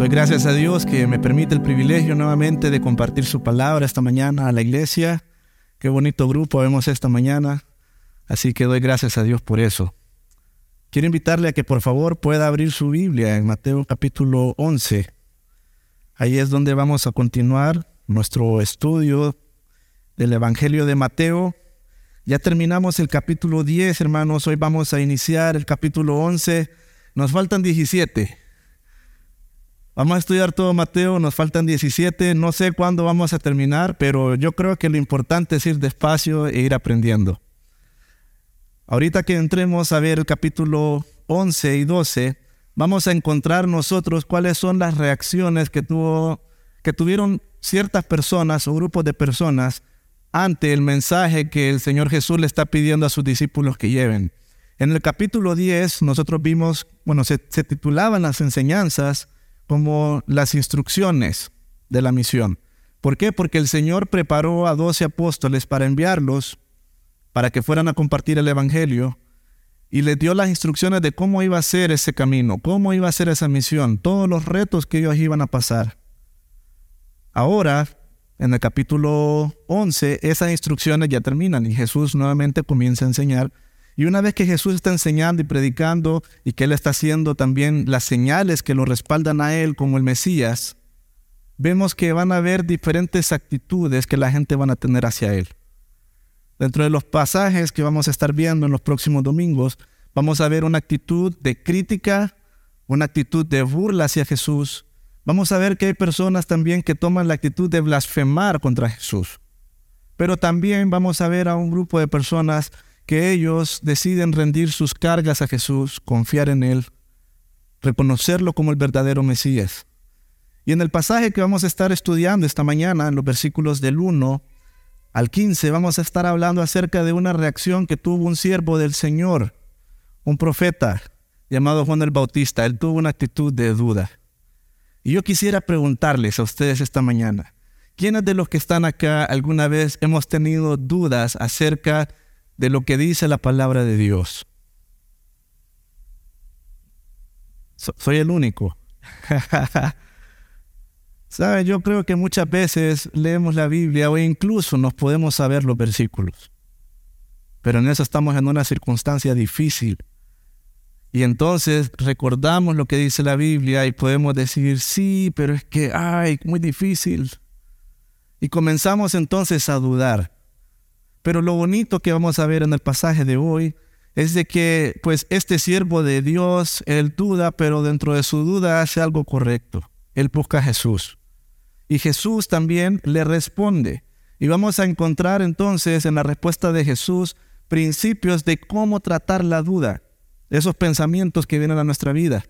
Doy gracias a Dios que me permite el privilegio nuevamente de compartir su palabra esta mañana a la iglesia. Qué bonito grupo vemos esta mañana. Así que doy gracias a Dios por eso. Quiero invitarle a que por favor pueda abrir su Biblia en Mateo capítulo 11. Ahí es donde vamos a continuar nuestro estudio del Evangelio de Mateo. Ya terminamos el capítulo 10, hermanos. Hoy vamos a iniciar el capítulo 11. Nos faltan 17. Vamos a estudiar todo Mateo, nos faltan 17. No sé cuándo vamos a terminar, pero yo creo que lo importante es ir despacio e ir aprendiendo. Ahorita que entremos a ver el capítulo 11 y 12, vamos a encontrar nosotros cuáles son las reacciones que, tuvo, que tuvieron ciertas personas o grupos de personas ante el mensaje que el Señor Jesús le está pidiendo a sus discípulos que lleven. En el capítulo 10 nosotros vimos, bueno, se, titulaban las enseñanzas como las instrucciones de la misión. ¿Por qué? Porque el Señor preparó a doce apóstoles para enviarlos, para que fueran a compartir el Evangelio, y les dio las instrucciones de cómo iba a ser ese camino, cómo iba a ser esa misión, todos los retos que ellos iban a pasar. Ahora en el capítulo 11, esas instrucciones ya terminan y Jesús nuevamente comienza a enseñar. Y una vez que Jesús está enseñando y predicando y que Él está haciendo también las señales que lo respaldan a Él como el Mesías, vemos que van a haber diferentes actitudes que la gente van a tener hacia Él. Dentro de los pasajes que vamos a estar viendo en los próximos domingos, vamos a ver una actitud de crítica, una actitud de burla hacia Jesús, Vamos a ver que hay personas también que toman la actitud de blasfemar contra Jesús. Pero también vamos a ver a un grupo de personas que ellos deciden rendir sus cargas a Jesús, confiar en Él, reconocerlo como el verdadero Mesías. Y en el pasaje que vamos a estar estudiando esta mañana, en los versículos del 1 al 15, vamos a estar hablando acerca de una reacción que tuvo un siervo del Señor, un profeta llamado Juan el Bautista. Él tuvo una actitud de duda. Y yo quisiera preguntarles a ustedes esta mañana, ¿quiénes de los que están acá alguna vez hemos tenido dudas acerca de lo que dice la palabra de Dios? soy el único. ¿Sabe? Yo creo que muchas veces leemos la Biblia o incluso nos podemos saber los versículos. Pero en eso estamos en una circunstancia difícil y entonces recordamos lo que dice la Biblia y podemos decir, sí, pero es que, ay, muy difícil. Y comenzamos entonces a dudar. Pero lo bonito que vamos a ver en el pasaje de hoy es de que, pues, este siervo de Dios, él duda, pero dentro de su duda hace algo correcto. Él busca a Jesús. Y Jesús también le responde. Y vamos a encontrar entonces en la respuesta de Jesús principios de cómo tratar la duda esos pensamientos que vienen a nuestra vida.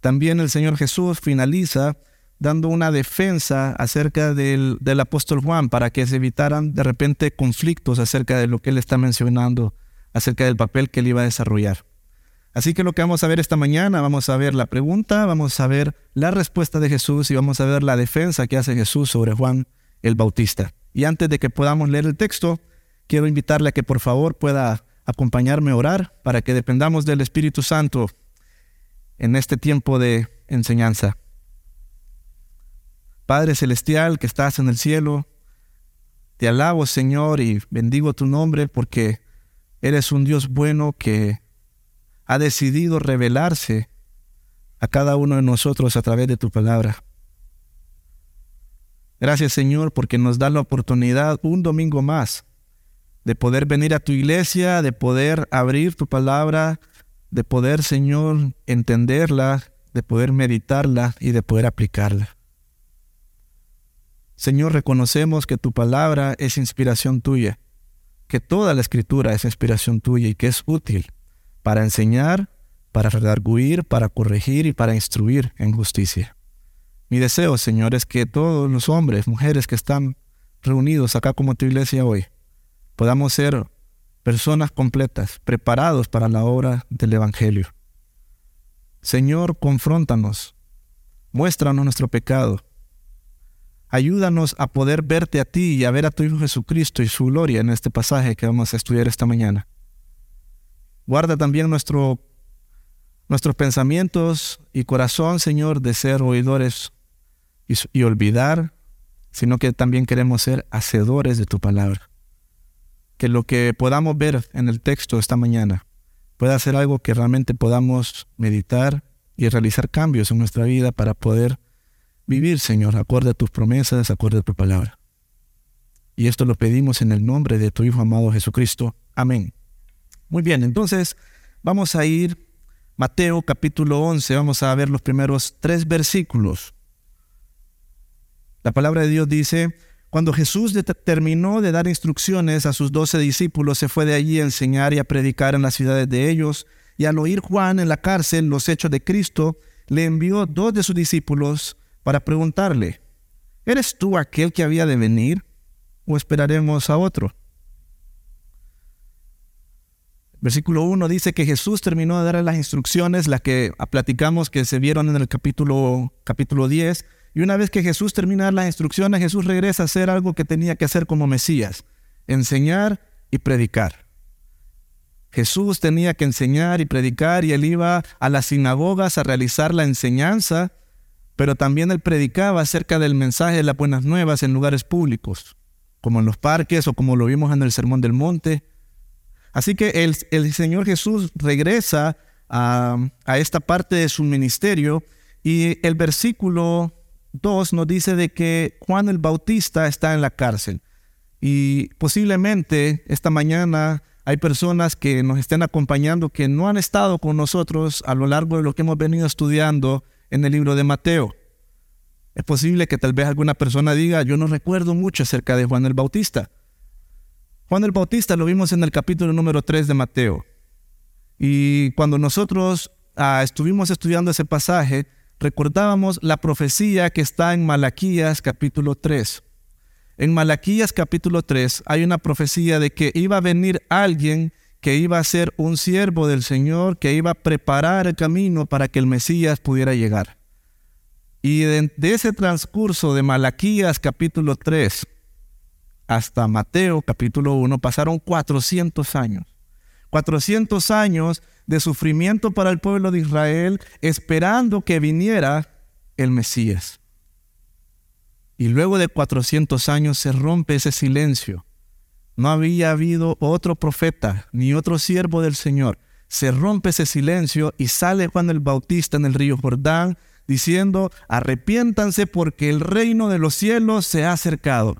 También el Señor Jesús finaliza dando una defensa acerca del, del, apóstol Juan para que se evitaran de repente conflictos acerca de lo que él está mencionando, acerca del papel que él iba a desarrollar. Así que lo que vamos a ver esta mañana, vamos a ver la pregunta, vamos a ver la respuesta de Jesús y vamos a ver la defensa que hace Jesús sobre Juan el Bautista. Y antes de que podamos leer el texto, quiero invitarle a que por favor pueda acompañarme a orar para que dependamos del Espíritu Santo en este tiempo de enseñanza. Padre Celestial que estás en el cielo, te alabo Señor y bendigo tu nombre porque eres un Dios bueno que ha decidido revelarse a cada uno de nosotros a través de tu palabra. Gracias Señor porque nos da la oportunidad un domingo más de poder venir a tu iglesia, de poder abrir tu palabra, de poder, Señor, entenderla, de poder meditarla y de poder aplicarla. Señor, reconocemos que tu palabra es inspiración tuya, que toda la escritura es inspiración tuya y que es útil para enseñar, para redarguir, para corregir y para instruir en justicia. Mi deseo, Señor, es que todos los hombres, mujeres que están reunidos acá como tu iglesia hoy, podamos ser personas completas, preparados para la obra del Evangelio. Señor, confróntanos, muéstranos nuestro pecado. Ayúdanos a poder verte a ti y a ver a tu Hijo Jesucristo y su gloria en este pasaje que vamos a estudiar esta mañana. Guarda también nuestro nuestros pensamientos y corazón, Señor, de ser oidores y, y olvidar, sino que también queremos ser hacedores de tu palabra. Que lo que podamos ver en el texto esta mañana pueda ser algo que realmente podamos meditar y realizar cambios en nuestra vida para poder vivir, Señor, acorde a tus promesas, acorde a tu palabra. Y esto lo pedimos en el nombre de tu Hijo amado Jesucristo. Amén. Muy bien, entonces vamos a ir Mateo capítulo 11, vamos a ver los primeros tres versículos. La palabra de Dios dice, cuando Jesús terminó de dar instrucciones a sus doce discípulos, se fue de allí a enseñar y a predicar en las ciudades de ellos, y al oír Juan en la cárcel los hechos de Cristo, le envió dos de sus discípulos para preguntarle, ¿eres tú aquel que había de venir o esperaremos a otro? Versículo 1 dice que Jesús terminó de dar las instrucciones, las que platicamos que se vieron en el capítulo, capítulo 10, y una vez que Jesús termina de dar las instrucciones, Jesús regresa a hacer algo que tenía que hacer como Mesías, enseñar y predicar. Jesús tenía que enseñar y predicar y él iba a las sinagogas a realizar la enseñanza, pero también él predicaba acerca del mensaje de las buenas nuevas en lugares públicos, como en los parques o como lo vimos en el Sermón del Monte. Así que el, Señor Jesús regresa a, a esta parte de su ministerio y el versículo 2 nos dice de que Juan el Bautista está en la cárcel. Y posiblemente esta mañana hay personas que nos estén acompañando que no han estado con nosotros a lo largo de lo que hemos venido estudiando en el libro de Mateo. Es posible que tal vez alguna persona diga, yo no recuerdo mucho acerca de Juan el Bautista. Juan el Bautista lo vimos en el capítulo número 3 de Mateo. Y cuando nosotros ah, estuvimos estudiando ese pasaje, recordábamos la profecía que está en Malaquías capítulo 3. En Malaquías capítulo 3 hay una profecía de que iba a venir alguien que iba a ser un siervo del Señor, que iba a preparar el camino para que el Mesías pudiera llegar. Y de, ese transcurso de Malaquías capítulo 3 hasta Mateo capítulo 1 pasaron 400 años. 400 años de sufrimiento para el pueblo de Israel esperando que viniera el Mesías. Y luego de 400 años se rompe ese silencio. No había habido otro profeta ni otro siervo del Señor. Se rompe ese silencio y sale Juan el Bautista en el río Jordán diciendo, arrepiéntanse porque el reino de los cielos se ha acercado.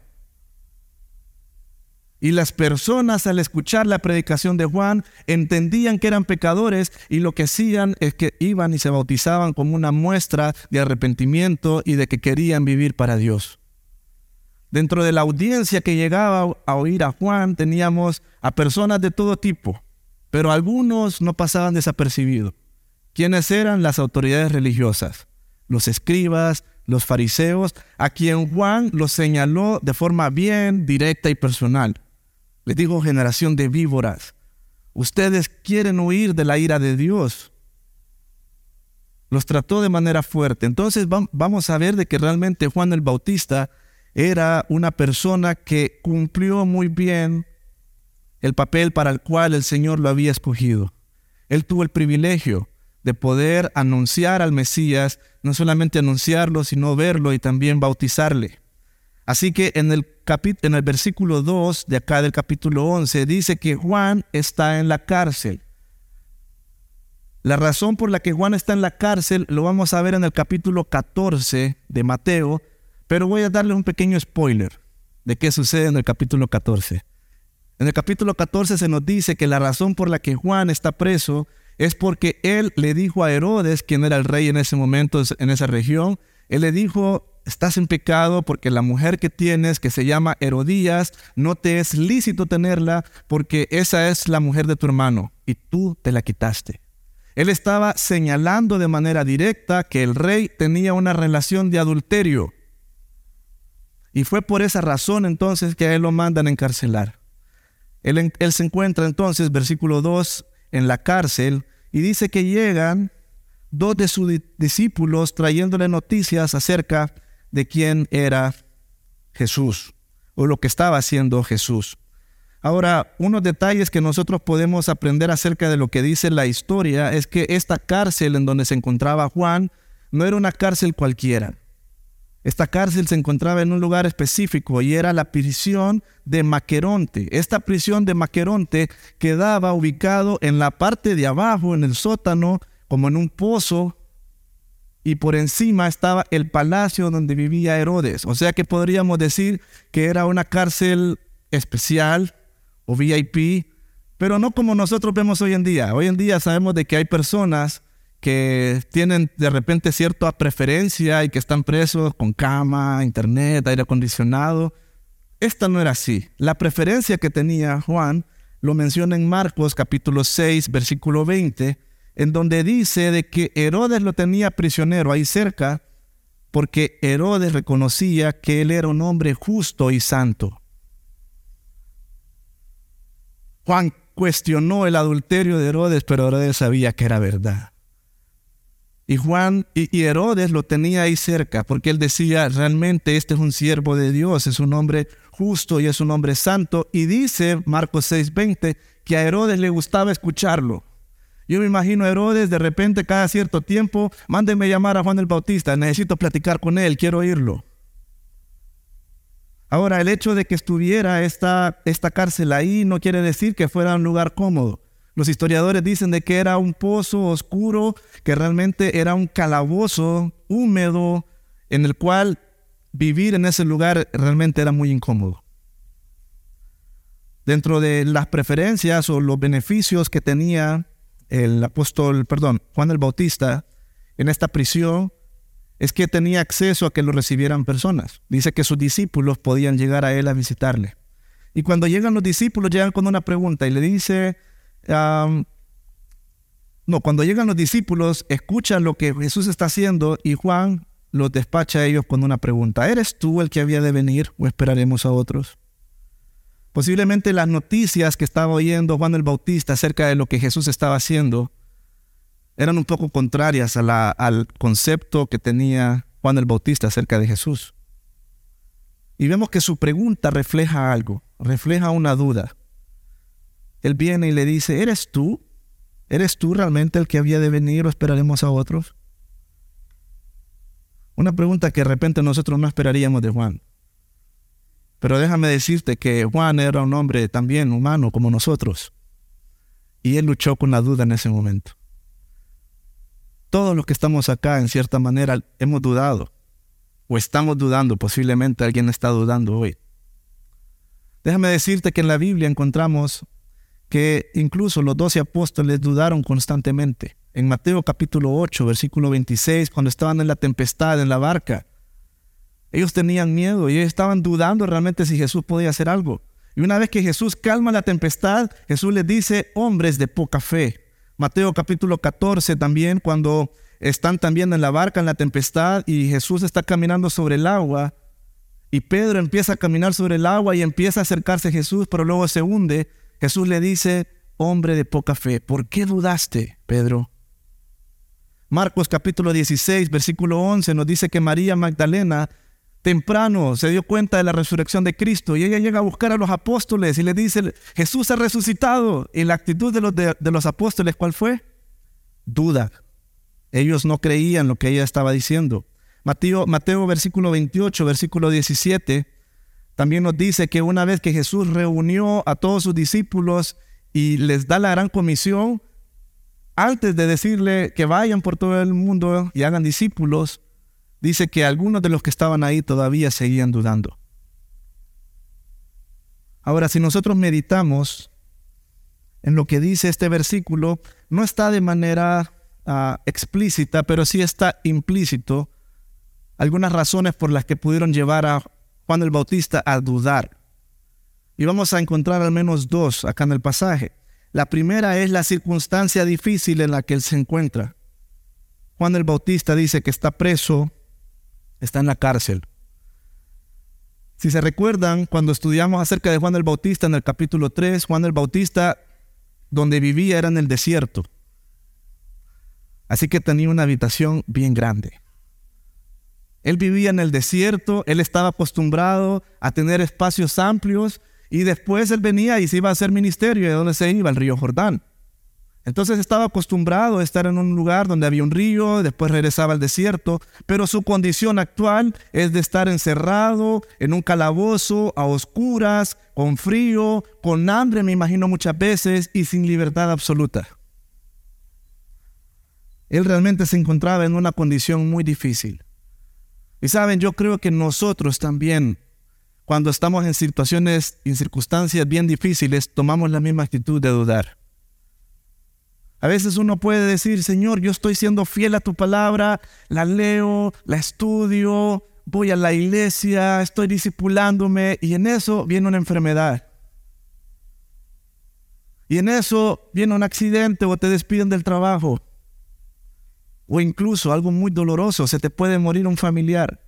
Y las personas al escuchar la predicación de Juan entendían que eran pecadores y lo que hacían es que iban y se bautizaban como una muestra de arrepentimiento y de que querían vivir para Dios. Dentro de la audiencia que llegaba a oír a Juan teníamos a personas de todo tipo, pero algunos no pasaban desapercibidos. ¿Quiénes eran las autoridades religiosas? Los escribas, los fariseos, a quien Juan los señaló de forma bien directa y personal les digo generación de víboras, ustedes quieren huir de la ira de Dios. Los trató de manera fuerte. Entonces vamos a ver de que realmente Juan el Bautista era una persona que cumplió muy bien el papel para el cual el Señor lo había escogido. Él tuvo el privilegio de poder anunciar al Mesías, no solamente anunciarlo, sino verlo y también bautizarle. Así que en el, en el versículo 2 de acá del capítulo 11 dice que Juan está en la cárcel. La razón por la que Juan está en la cárcel lo vamos a ver en el capítulo 14 de Mateo, pero voy a darle un pequeño spoiler de qué sucede en el capítulo 14. En el capítulo 14 se nos dice que la razón por la que Juan está preso es porque él le dijo a Herodes, quien era el rey en ese momento en esa región, él le dijo, estás en pecado porque la mujer que tienes, que se llama Herodías, no te es lícito tenerla porque esa es la mujer de tu hermano y tú te la quitaste. Él estaba señalando de manera directa que el rey tenía una relación de adulterio. Y fue por esa razón entonces que a él lo mandan a encarcelar. Él, él se encuentra entonces, versículo 2, en la cárcel y dice que llegan dos de sus discípulos trayéndole noticias acerca de quién era Jesús o lo que estaba haciendo Jesús. Ahora, unos detalles que nosotros podemos aprender acerca de lo que dice la historia es que esta cárcel en donde se encontraba Juan no era una cárcel cualquiera. Esta cárcel se encontraba en un lugar específico y era la prisión de Maqueronte. Esta prisión de Maqueronte quedaba ubicado en la parte de abajo, en el sótano, como en un pozo, y por encima estaba el palacio donde vivía Herodes. O sea que podríamos decir que era una cárcel especial, o VIP, pero no como nosotros vemos hoy en día. Hoy en día sabemos de que hay personas que tienen de repente cierta preferencia y que están presos con cama, internet, aire acondicionado. Esta no era así. La preferencia que tenía Juan lo menciona en Marcos capítulo 6, versículo 20, en donde dice de que Herodes lo tenía prisionero ahí cerca porque Herodes reconocía que él era un hombre justo y santo. Juan cuestionó el adulterio de Herodes, pero Herodes sabía que era verdad. Y Juan y, Herodes lo tenía ahí cerca, porque él decía, realmente este es un siervo de Dios, es un hombre justo y es un hombre santo. Y dice Marcos 6:20 que a Herodes le gustaba escucharlo. Yo me imagino a Herodes de repente cada cierto tiempo, mándenme llamar a Juan el Bautista, necesito platicar con él, quiero oírlo. Ahora, el hecho de que estuviera esta, esta cárcel ahí no quiere decir que fuera un lugar cómodo. Los historiadores dicen de que era un pozo oscuro, que realmente era un calabozo húmedo en el cual vivir en ese lugar realmente era muy incómodo. Dentro de las preferencias o los beneficios que tenía el apóstol, perdón, Juan el Bautista en esta prisión, es que tenía acceso a que lo recibieran personas. Dice que sus discípulos podían llegar a él a visitarle. Y cuando llegan los discípulos, llegan con una pregunta y le dice, no, cuando llegan los discípulos, escuchan lo que Jesús está haciendo y Juan los despacha a ellos con una pregunta. ¿Eres tú el que había de venir o esperaremos a otros? Posiblemente las noticias que estaba oyendo Juan el Bautista acerca de lo que Jesús estaba haciendo eran un poco contrarias al concepto que tenía Juan el Bautista acerca de Jesús. Y vemos que su pregunta refleja algo, refleja una duda. Él viene y le dice, ¿eres tú? ¿Eres tú realmente el que había de venir o esperaremos a otros? Una pregunta que de repente nosotros no esperaríamos de Juan. Pero déjame decirte que Juan era un hombre también humano como nosotros. Y él luchó con la duda en ese momento. Todos los que estamos acá, en cierta manera, hemos dudado. O estamos dudando, posiblemente alguien está dudando hoy. Déjame decirte que en la Biblia encontramos que incluso los doce apóstoles dudaron constantemente. En Mateo capítulo 8, versículo 26, cuando estaban en la tempestad en la barca, ellos tenían miedo y estaban dudando realmente si Jesús podía hacer algo. Y una vez que Jesús calma la tempestad, Jesús les dice, hombres de poca fe. Mateo capítulo 14 también, cuando están también en la barca en la tempestad y Jesús está caminando sobre el agua y Pedro empieza a caminar sobre el agua y empieza a acercarse a Jesús, pero luego se hunde. Jesús le dice, hombre de poca fe, ¿por qué dudaste, Pedro? Marcos capítulo 16, versículo 11 nos dice que María Magdalena temprano se dio cuenta de la resurrección de Cristo y ella llega a buscar a los apóstoles y le dice, Jesús ha resucitado. Y la actitud de los, de, los apóstoles, ¿cuál fue? Duda. Ellos no creían lo que ella estaba diciendo. Mateo, Mateo versículo 28, versículo 17, también nos dice que una vez que Jesús reunió a todos sus discípulos y les da la gran comisión, antes de decirle que vayan por todo el mundo y hagan discípulos, dice que algunos de los que estaban ahí todavía seguían dudando. Ahora, si nosotros meditamos en lo que dice este versículo, no está de manera ah, explícita, pero sí está implícito algunas razones por las que pudieron llevar a Juan el Bautista a dudar. Y vamos a encontrar al menos dos acá en el pasaje. La primera es la circunstancia difícil en la que él se encuentra. Juan el Bautista dice que está preso está en la cárcel. Si se recuerdan, cuando estudiamos acerca de Juan el Bautista en el capítulo 3, Juan el Bautista, donde vivía era en el desierto. Así que tenía una habitación bien grande. Él vivía en el desierto, él estaba acostumbrado a tener espacios amplios y después él venía y se iba a hacer ministerio. ¿Y de dónde se iba? Al río Jordán. Entonces estaba acostumbrado a estar en un lugar donde había un río, después regresaba al desierto, pero su condición actual es de estar encerrado en un calabozo, a oscuras, con frío, con hambre, me imagino muchas veces, y sin libertad absoluta. Él realmente se encontraba en una condición muy difícil. Y saben, yo creo que nosotros también, cuando estamos en situaciones y circunstancias bien difíciles, tomamos la misma actitud de dudar. A veces uno puede decir, Señor, yo estoy siendo fiel a tu palabra, la leo, la estudio, voy a la iglesia, estoy discipulándome y en eso viene una enfermedad. Y en eso viene un accidente o te despiden del trabajo. O incluso algo muy doloroso, se te puede morir un familiar.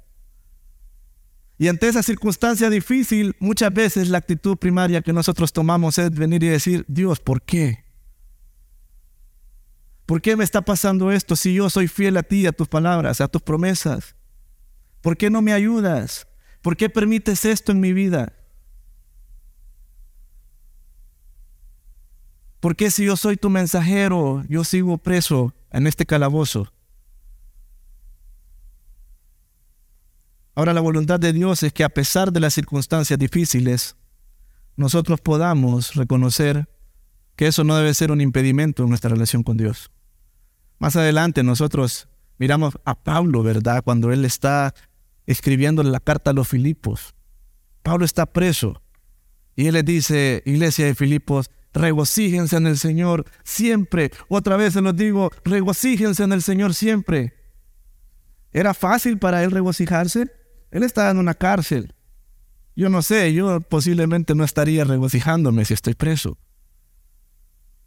Y ante esa circunstancia difícil, muchas veces la actitud primaria que nosotros tomamos es venir y decir, Dios, ¿por qué? ¿Por qué me está pasando esto si yo soy fiel a ti, a tus palabras, a tus promesas? ¿Por qué no me ayudas? ¿Por qué permites esto en mi vida? ¿Por qué si yo soy tu mensajero, yo sigo preso en este calabozo? Ahora la voluntad de Dios es que a pesar de las circunstancias difíciles, nosotros podamos reconocer que eso no debe ser un impedimento en nuestra relación con Dios. Más adelante nosotros miramos a Pablo, ¿verdad? Cuando él está escribiendo la carta a los Filipos. Pablo está preso y él le dice, iglesia de Filipos, regocíjense en el Señor siempre. Otra vez se los digo, regocíjense en el Señor siempre. ¿Era fácil para él regocijarse? Él estaba en una cárcel. Yo no sé, yo posiblemente no estaría regocijándome si estoy preso.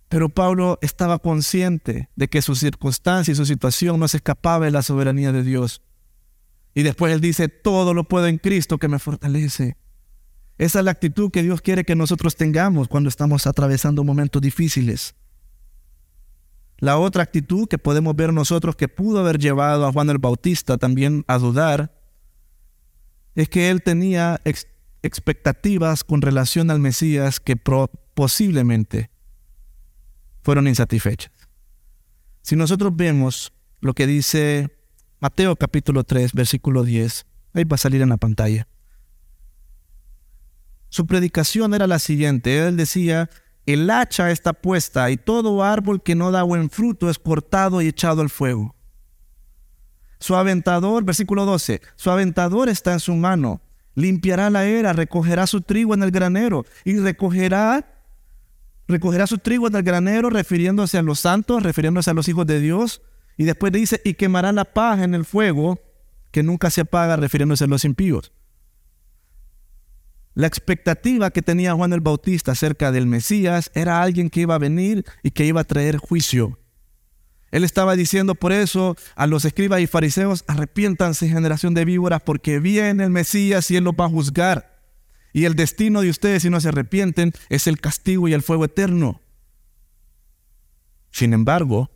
Pero Pablo estaba consciente de que su circunstancia y su situación no se escapaba de la soberanía de Dios. Y después él dice, todo lo puedo en Cristo que me fortalece. Esa es la actitud que Dios quiere que nosotros tengamos cuando estamos atravesando momentos difíciles. La otra actitud que podemos ver nosotros que pudo haber llevado a Juan el Bautista también a dudar es que él tenía expectativas con relación al Mesías que posiblemente fueron insatisfechas. Si nosotros vemos lo que dice Mateo capítulo 3, versículo 10, ahí va a salir en la pantalla. Su predicación era la siguiente, él decía, el hacha está puesta y todo árbol que no da buen fruto es cortado y echado al fuego. Su aventador, versículo 12, su aventador está en su mano, limpiará la era, recogerá su trigo en el granero y recogerá recogerá su trigo en el granero, refiriéndose a los santos, refiriéndose a los hijos de Dios. Y después dice, y quemará la paja en el fuego, que nunca se apaga, refiriéndose a los impíos. La expectativa que tenía Juan el Bautista acerca del Mesías era alguien que iba a venir y que iba a traer juicio. Él estaba diciendo por eso a los escribas y fariseos, arrepiéntanse generación de víboras, porque viene el Mesías y él los va a juzgar. Y el destino de ustedes si no se arrepienten es el castigo y el fuego eterno. Sin embargo,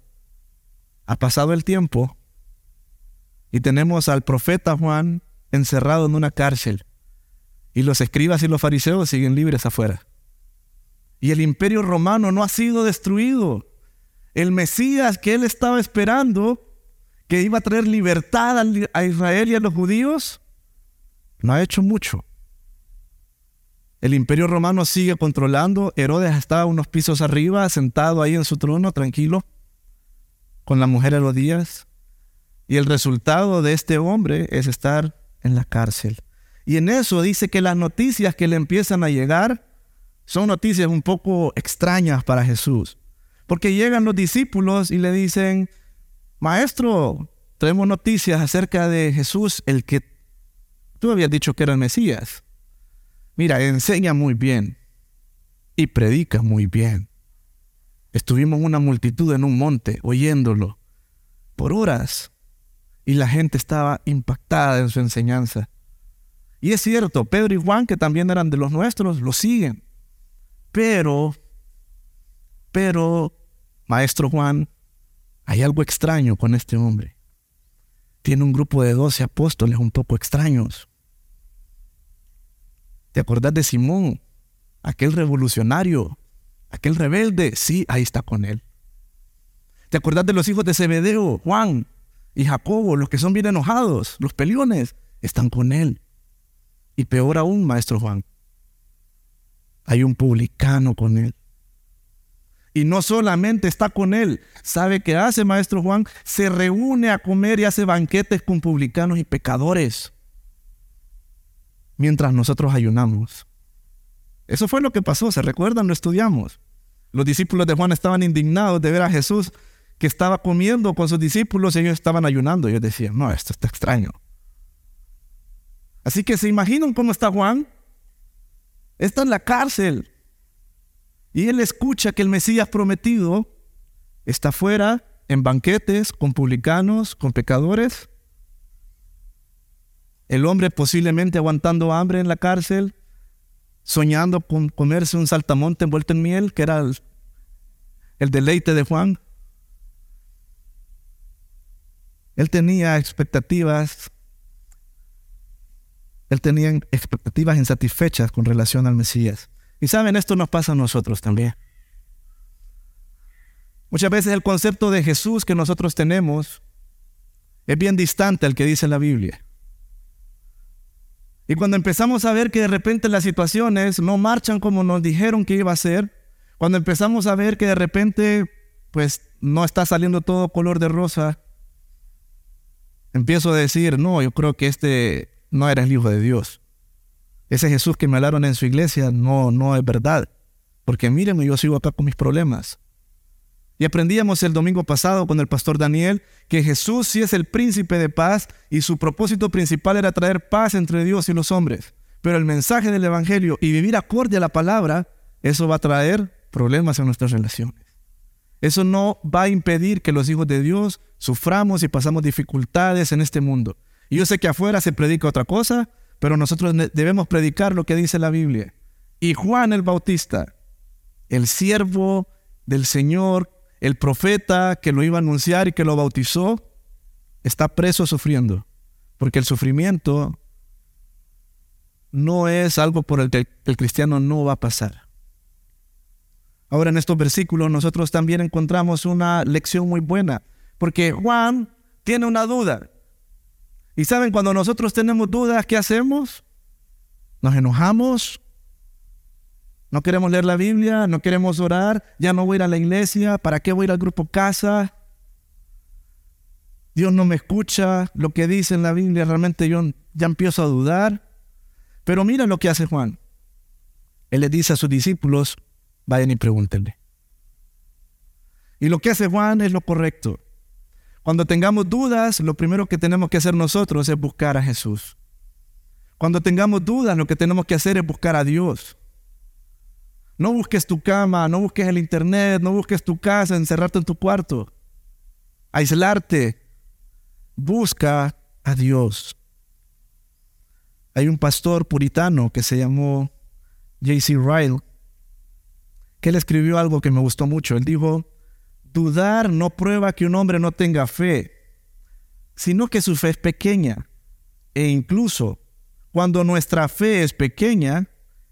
ha pasado el tiempo y tenemos al profeta Juan encerrado en una cárcel y los escribas y los fariseos siguen libres afuera. Y el imperio romano no ha sido destruido. El Mesías que él estaba esperando, que iba a traer libertad a Israel y a los judíos, no ha hecho mucho. El imperio romano sigue controlando. Herodes está unos pisos arriba, sentado ahí en su trono, tranquilo, con la mujer Herodías. Y el resultado de este hombre es estar en la cárcel. Y en eso dice que las noticias que le empiezan a llegar son noticias un poco extrañas para Jesús. Porque llegan los discípulos y le dicen, Maestro, tenemos noticias acerca de Jesús, el que tú habías dicho que era el Mesías. Mira, enseña muy bien y predica muy bien. Estuvimos una multitud en un monte oyéndolo por horas y la gente estaba impactada en su enseñanza. Y es cierto, Pedro y Juan, que también eran de los nuestros, lo siguen. Pero, pero, maestro Juan, hay algo extraño con este hombre. Tiene un grupo de doce apóstoles un poco extraños. ¿Te acordás de Simón? aquel revolucionario, aquel rebelde, sí, ahí está con él. ¿Te acuerdas de los hijos de Zebedeo, Juan y Jacobo, los que son bien enojados, los peliones? Están con él. Y peor aún, maestro Juan, hay un publicano con él. Y no solamente está con él, ¿sabe qué hace, maestro Juan? Se reúne a comer y hace banquetes con publicanos y pecadores mientras nosotros ayunamos. Eso fue lo que pasó, ¿se recuerdan? Lo estudiamos. Los discípulos de Juan estaban indignados de ver a Jesús que estaba comiendo con sus discípulos y ellos estaban ayunando. Ellos decían, no, esto está extraño. Así que se imaginan cómo está Juan. Está en la cárcel. Y él escucha que el Mesías prometido está fuera en banquetes con publicanos, con pecadores. El hombre posiblemente aguantando hambre en la cárcel, soñando con comerse un saltamonte envuelto en miel, que era el, el deleite de Juan. Él tenía expectativas, él tenía expectativas insatisfechas con relación al Mesías. Y saben, esto nos pasa a nosotros también. Muchas veces el concepto de Jesús que nosotros tenemos es bien distante al que dice la Biblia. Y cuando empezamos a ver que de repente las situaciones no marchan como nos dijeron que iba a ser, cuando empezamos a ver que de repente pues no está saliendo todo color de rosa, empiezo a decir, no, yo creo que este no era el Hijo de Dios. Ese Jesús que me hablaron en su iglesia no, no es verdad. Porque mírenme, yo sigo acá con mis problemas. Y aprendíamos el domingo pasado con el pastor Daniel que Jesús sí es el príncipe de paz y su propósito principal era traer paz entre Dios y los hombres. Pero el mensaje del Evangelio y vivir acorde a la palabra, eso va a traer problemas en nuestras relaciones. Eso no va a impedir que los hijos de Dios suframos y pasamos dificultades en este mundo. Yo sé que afuera se predica otra cosa, pero nosotros debemos predicar lo que dice la Biblia. Y Juan el Bautista, el siervo del Señor, el profeta que lo iba a anunciar y que lo bautizó, está preso sufriendo, porque el sufrimiento no es algo por el que el cristiano no va a pasar. Ahora en estos versículos nosotros también encontramos una lección muy buena, porque Juan tiene una duda. Y saben, cuando nosotros tenemos dudas, ¿qué hacemos? Nos enojamos, no queremos leer la Biblia, no queremos orar, ya no voy a ir a la iglesia, ¿para qué voy a ir al grupo casa? Dios no me escucha, lo que dice en la Biblia realmente yo ya empiezo a dudar. Pero mira lo que hace Juan. Él le dice a sus discípulos, vayan y pregúntenle. Y lo que hace Juan es lo correcto. Cuando tengamos dudas, lo primero que tenemos que hacer nosotros es buscar a Jesús. Cuando tengamos dudas, lo que tenemos que hacer es buscar a Dios. No busques tu cama, no busques el internet, no busques tu casa, encerrarte en tu cuarto, aislarte. Busca a Dios. Hay un pastor puritano que se llamó J.C. Ryle, que él escribió algo que me gustó mucho. Él dijo, Dudar no prueba que un hombre no tenga fe, sino que su fe es pequeña. E incluso cuando nuestra fe es pequeña,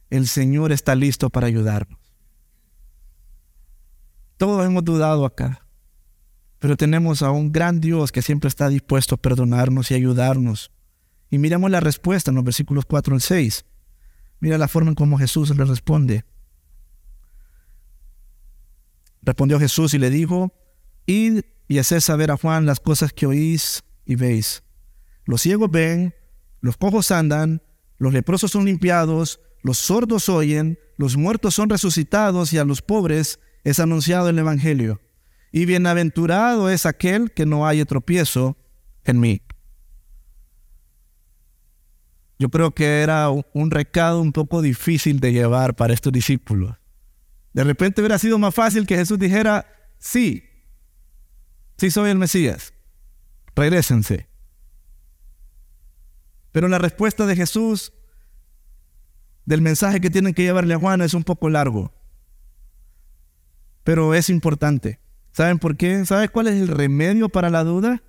el Señor está listo para ayudarnos. Todos hemos dudado acá, pero tenemos a un gran Dios que siempre está dispuesto a perdonarnos y ayudarnos. Y miramos la respuesta en los versículos 4 al 6. Mira la forma en cómo Jesús le responde. Respondió Jesús y le dijo, Id y haced saber a Juan las cosas que oís y veis. Los ciegos ven, los cojos andan, los leprosos son limpiados, los sordos oyen, los muertos son resucitados y a los pobres es anunciado el Evangelio. Y bienaventurado es aquel que no haya tropiezo en mí. Yo creo que era un recado un poco difícil de llevar para estos discípulos. De repente hubiera sido más fácil que Jesús dijera, sí, sí soy el Mesías, regresense. Pero la respuesta de Jesús del mensaje que tienen que llevarle a Juan es un poco largo, pero es importante. ¿Saben por qué? ¿Sabes cuál es el remedio para la duda?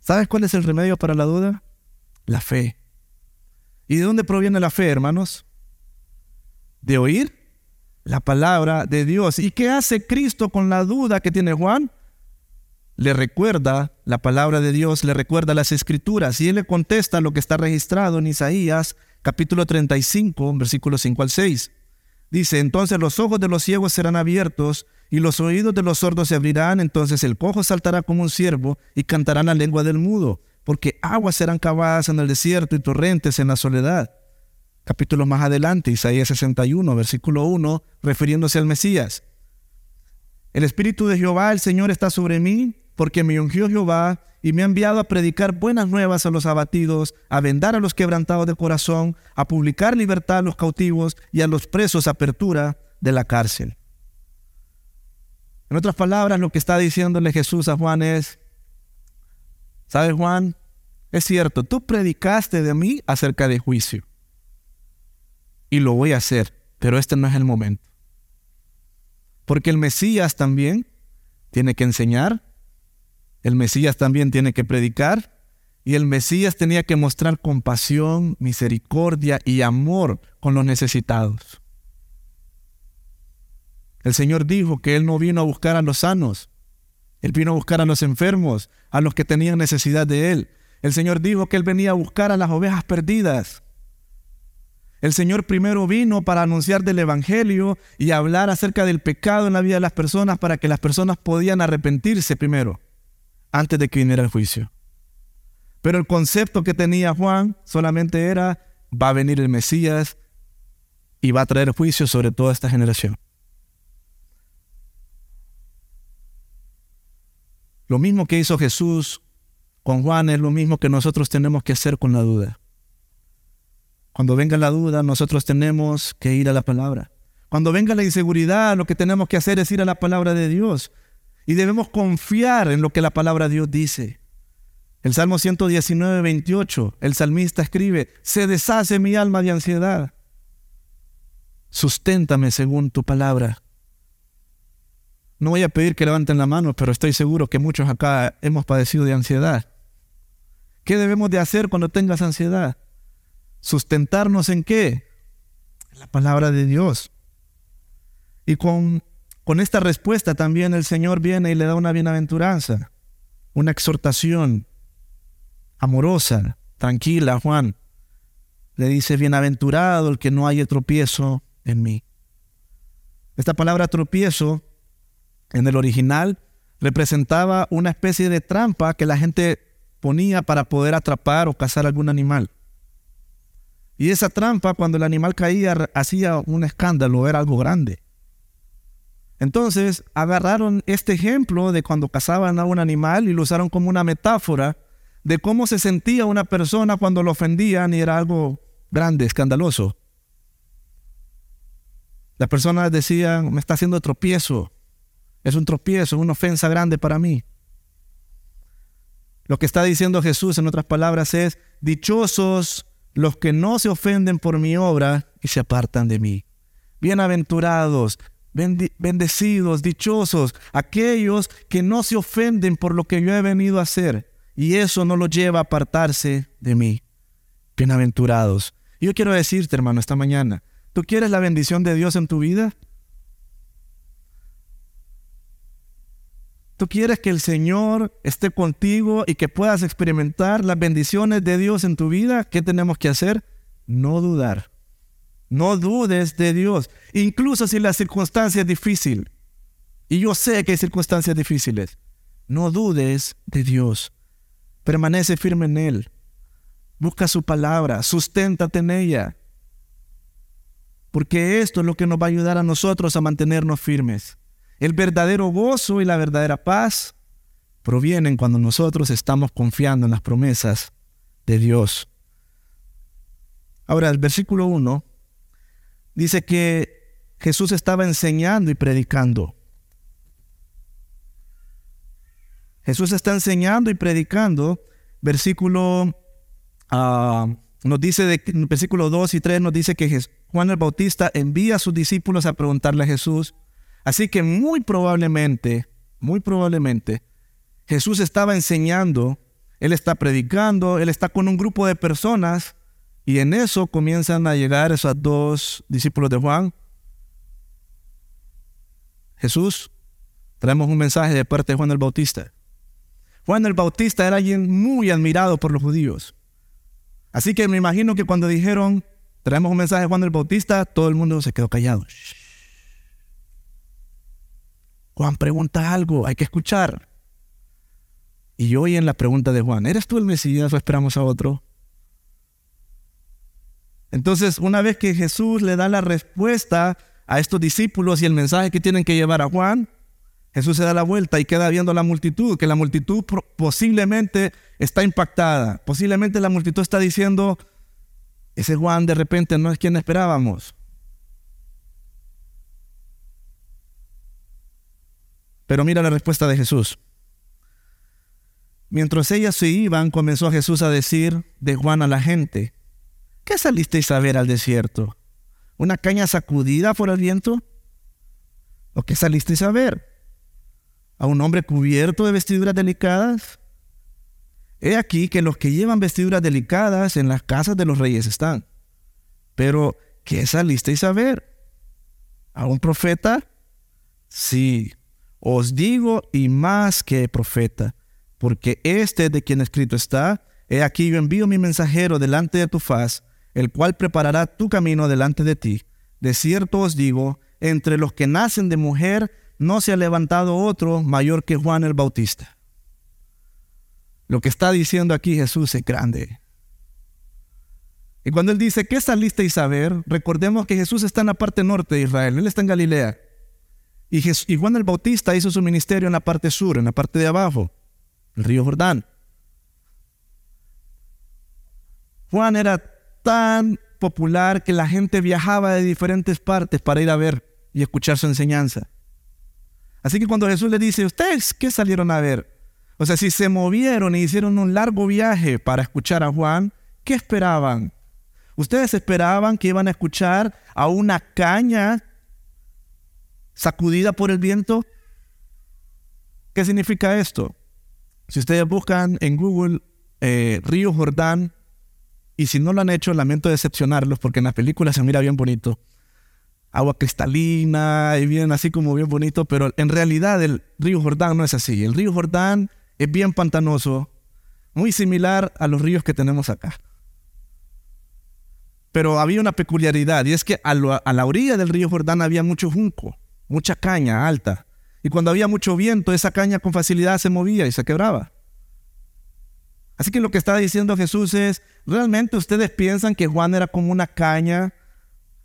¿Sabes cuál es el remedio para la duda? La fe. ¿Y de dónde proviene la fe, hermanos? De oír la palabra de Dios. ¿Y qué hace Cristo con la duda que tiene Juan? Le recuerda la palabra de Dios, le recuerda las escrituras y él le contesta lo que está registrado en Isaías capítulo 35, versículos 5 al 6. Dice, entonces los ojos de los ciegos serán abiertos y los oídos de los sordos se abrirán, entonces el cojo saltará como un ciervo y cantará la lengua del mudo, porque aguas serán cavadas en el desierto y torrentes en la soledad. Capítulo más adelante, Isaías 61, versículo 1, refiriéndose al Mesías. El Espíritu de Jehová, el Señor, está sobre mí, porque me ungió Jehová y me ha enviado a predicar buenas nuevas a los abatidos, a vendar a los quebrantados de corazón, a publicar libertad a los cautivos y a los presos apertura de la cárcel. En otras palabras, lo que está diciéndole Jesús a Juan es, ¿sabes Juan? Es cierto, tú predicaste de mí acerca de juicio. Y lo voy a hacer, pero este no es el momento. Porque el Mesías también tiene que enseñar, el Mesías también tiene que predicar y el Mesías tenía que mostrar compasión, misericordia y amor con los necesitados. El Señor dijo que Él no vino a buscar a los sanos, Él vino a buscar a los enfermos, a los que tenían necesidad de Él. El Señor dijo que Él venía a buscar a las ovejas perdidas. El Señor primero vino para anunciar del Evangelio y hablar acerca del pecado en la vida de las personas para que las personas podían arrepentirse primero antes de que viniera el juicio. Pero el concepto que tenía Juan solamente era, va a venir el Mesías y va a traer juicio sobre toda esta generación. Lo mismo que hizo Jesús con Juan es lo mismo que nosotros tenemos que hacer con la duda. Cuando venga la duda, nosotros tenemos que ir a la palabra. Cuando venga la inseguridad, lo que tenemos que hacer es ir a la palabra de Dios. Y debemos confiar en lo que la palabra de Dios dice. El Salmo 119, 28, el salmista escribe, se deshace mi alma de ansiedad. Susténtame según tu palabra. No voy a pedir que levanten la mano, pero estoy seguro que muchos acá hemos padecido de ansiedad. ¿Qué debemos de hacer cuando tengas ansiedad? ¿Sustentarnos en qué? En la palabra de Dios. Y con con esta respuesta también el Señor viene y le da una bienaventuranza, una exhortación amorosa, tranquila, Juan. Le dice, bienaventurado el que no haya tropiezo en mí. Esta palabra tropiezo en el original representaba una especie de trampa que la gente ponía para poder atrapar o cazar algún animal. Y esa trampa, cuando el animal caía, hacía un escándalo, era algo grande. Entonces agarraron este ejemplo de cuando cazaban a un animal y lo usaron como una metáfora de cómo se sentía una persona cuando lo ofendían y era algo grande, escandaloso. Las personas decían, me está haciendo tropiezo, es un tropiezo, una ofensa grande para mí. Lo que está diciendo Jesús en otras palabras es, dichosos los que no se ofenden por mi obra y se apartan de mí. Bienaventurados bendecidos, dichosos, aquellos que no se ofenden por lo que yo he venido a hacer. Y eso no lo lleva a apartarse de mí. Bienaventurados. yo quiero decirte, hermano, esta mañana, ¿tú quieres la bendición de Dios en tu vida? ¿Tú quieres que el Señor esté contigo y que puedas experimentar las bendiciones de Dios en tu vida? ¿Qué tenemos que hacer? No dudar. No dudes de Dios, incluso si la circunstancia es difícil. Y yo sé que hay circunstancias difíciles. No dudes de Dios. Permanece firme en Él. Busca su palabra, susténtate en ella. Porque esto es lo que nos va a ayudar a nosotros a mantenernos firmes. El verdadero gozo y la verdadera paz provienen cuando nosotros estamos confiando en las promesas de Dios. Ahora, el versículo 1 dice que Jesús estaba enseñando y predicando. Jesús está enseñando y predicando. Versículo, ah, nos dice de, versículo 2 y 3 nos dice que Juan el Bautista envía a sus discípulos a preguntarle a Jesús. Así que muy probablemente, muy probablemente, Jesús estaba enseñando, él está predicando, él está con un grupo de personas Y en eso comienzan a llegar esos dos discípulos de Juan. Jesús, traemos un mensaje de parte de Juan el Bautista. Juan el Bautista era alguien muy admirado por los judíos. Así que me imagino que cuando dijeron, traemos un mensaje de Juan el Bautista, todo el mundo se quedó callado. Juan pregunta algo, hay que escuchar. Y hoy en la pregunta de Juan, ¿eres tú el Mesías o esperamos a otro? Entonces, una vez que Jesús le da la respuesta a estos discípulos y el mensaje que tienen que llevar a Juan, Jesús se da la vuelta y queda viendo a la multitud, que la multitud posiblemente está impactada, posiblemente la multitud está diciendo, ese Juan de repente no es quien esperábamos. Pero mira la respuesta de Jesús. Mientras ellas se iban, comenzó Jesús a decir de Juan a la gente, ¿qué salisteis a ver al desierto? ¿Una caña sacudida por el viento? ¿O qué salisteis a ver? ¿A un hombre cubierto de vestiduras delicadas? He aquí que los que llevan vestiduras delicadas en las casas de los reyes están. Pero, ¿qué salisteis a ver? ¿A un profeta? Sí, os digo y más que profeta porque este de quien escrito está, he aquí yo envío mi mensajero delante de tu faz, el cual preparará tu camino delante de ti. De cierto os digo, entre los que nacen de mujer no se ha levantado otro mayor que Juan el Bautista. Lo que está diciendo aquí Jesús es grande. Y cuando él dice, ¿qué salisteis a? Recordemos que Jesús está en la parte norte de Israel, él está en Galilea. Y, Juan el Bautista hizo su ministerio en la parte sur, en la parte de abajo el río Jordán. Juan era tan popular que la gente viajaba de diferentes partes para ir a ver y escuchar su enseñanza. Así que cuando Jesús le dice, ¿ustedes qué salieron a ver? O sea, si se movieron y hicieron un largo viaje para escuchar a Juan, ¿qué esperaban? ¿Ustedes esperaban que iban a escuchar a una caña sacudida por el viento? ¿Qué significa esto? Si ustedes buscan en Google eh, Río Jordán, y si no lo han hecho, lamento decepcionarlos porque en la película se mira bien bonito. Agua cristalina y bien así como bien bonito, pero en realidad el río Jordán no es así. El río Jordán es bien pantanoso, muy similar a los ríos que tenemos acá. Pero había una peculiaridad y es que a la orilla del río Jordán había mucho junco, mucha caña alta. Y cuando había mucho viento, esa caña con facilidad se movía y se quebraba. Así que lo que está diciendo Jesús es, ¿realmente ustedes piensan que Juan era como una caña?